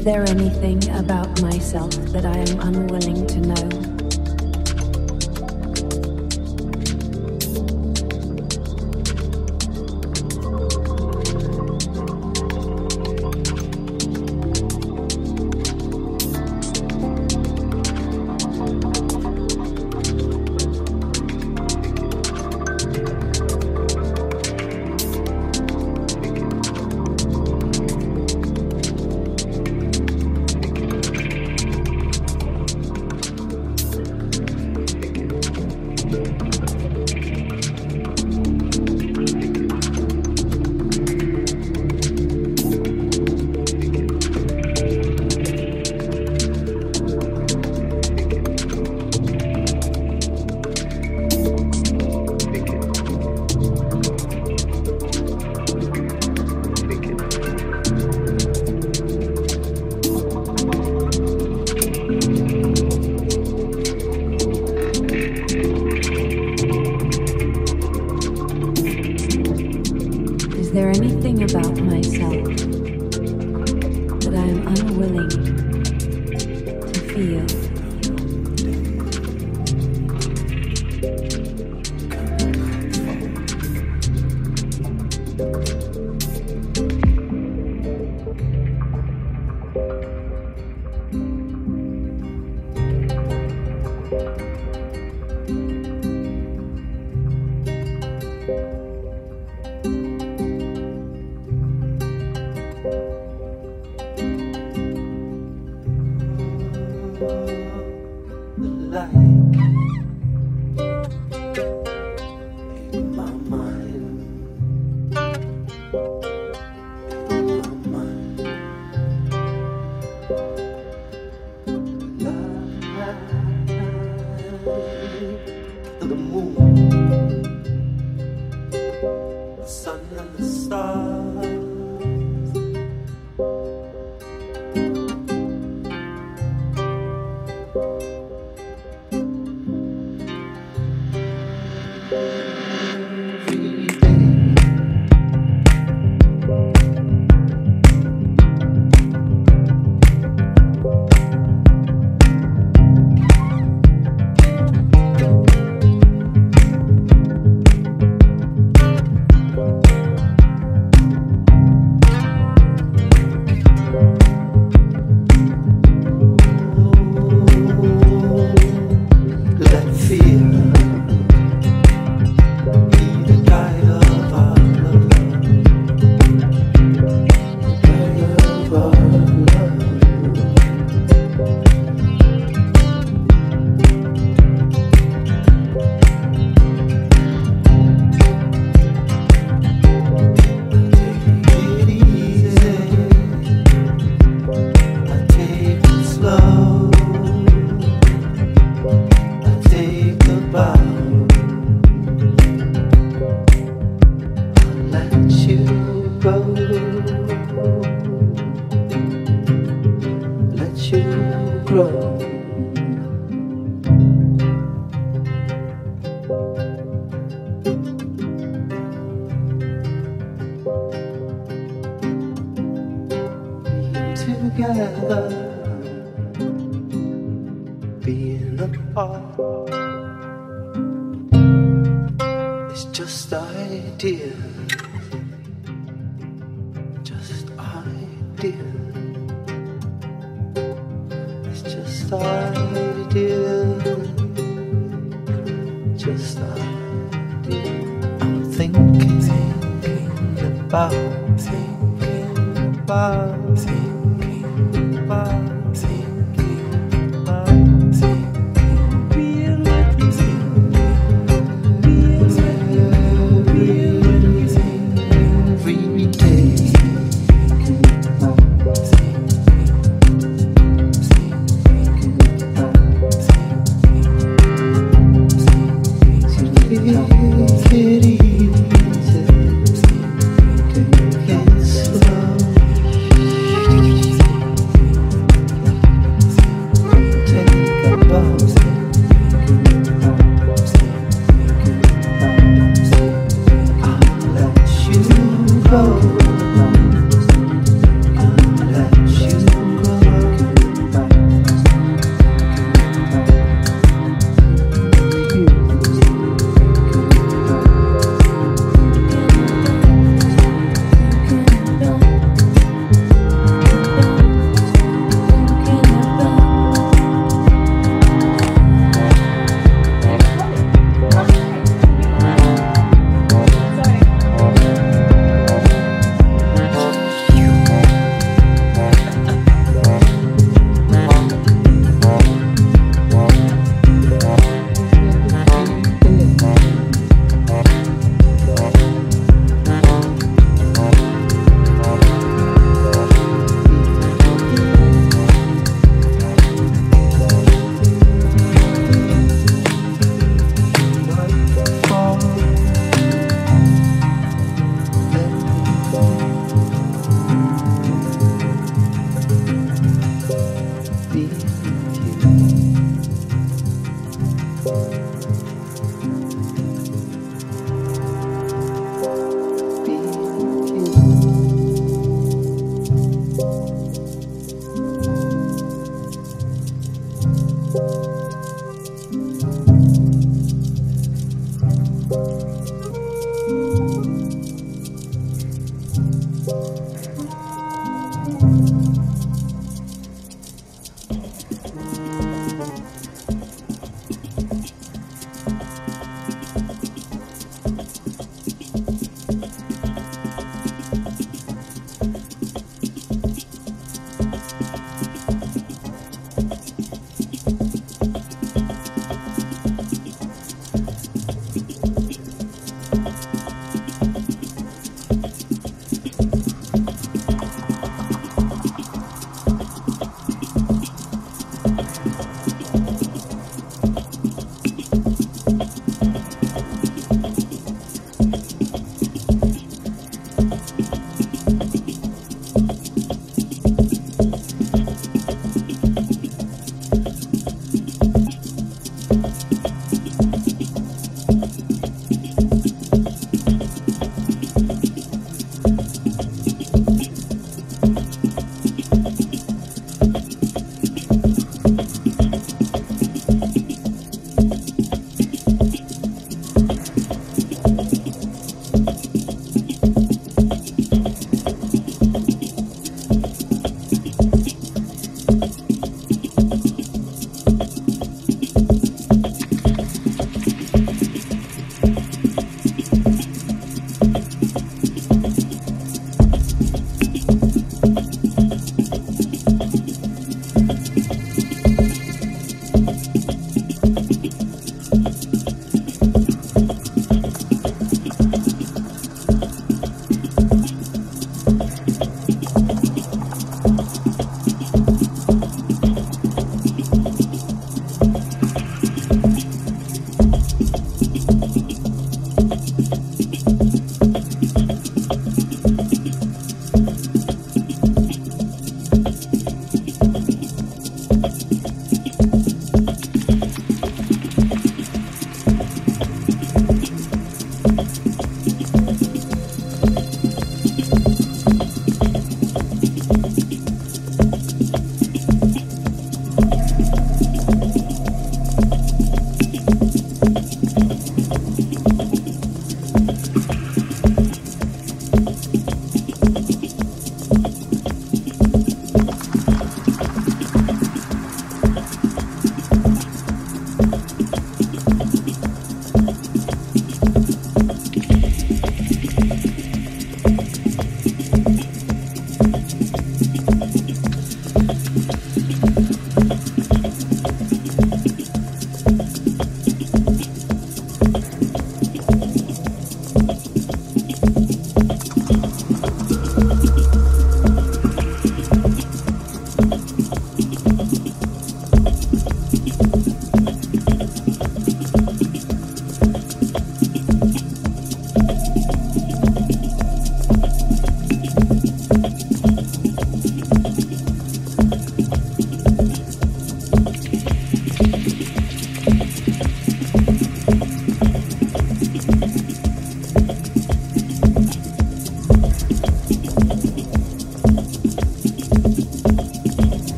Is there anything about myself that I am unwilling to know?